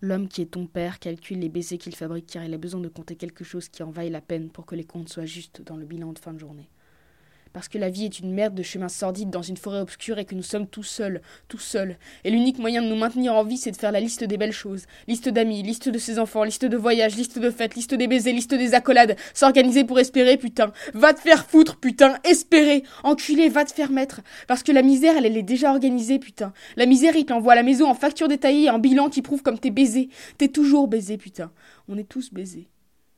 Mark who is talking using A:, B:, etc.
A: L'homme qui est ton père calcule les baisers qu'il fabrique car il a besoin de compter quelque chose qui en vaille la peine pour que les comptes soient justes dans le bilan de fin de journée parce que la vie est une merde de chemins sordides dans une forêt obscure et que nous sommes tout seuls, tout seuls. Et l'unique moyen de nous maintenir en vie, c'est de faire la liste des belles choses. Liste d'amis, liste de ses enfants, liste de voyages, liste de fêtes, liste des baisers, liste des accolades. S'organiser pour espérer, putain. Va te faire foutre, putain. Espérer. Enculé, va te faire mettre. Parce que la misère, elle, elle est déjà organisée, putain. La misère, il t'envoie à la maison en facture détaillée et en bilan qui prouve comme t'es baisé. T'es toujours baisé, putain. On est tous baisés.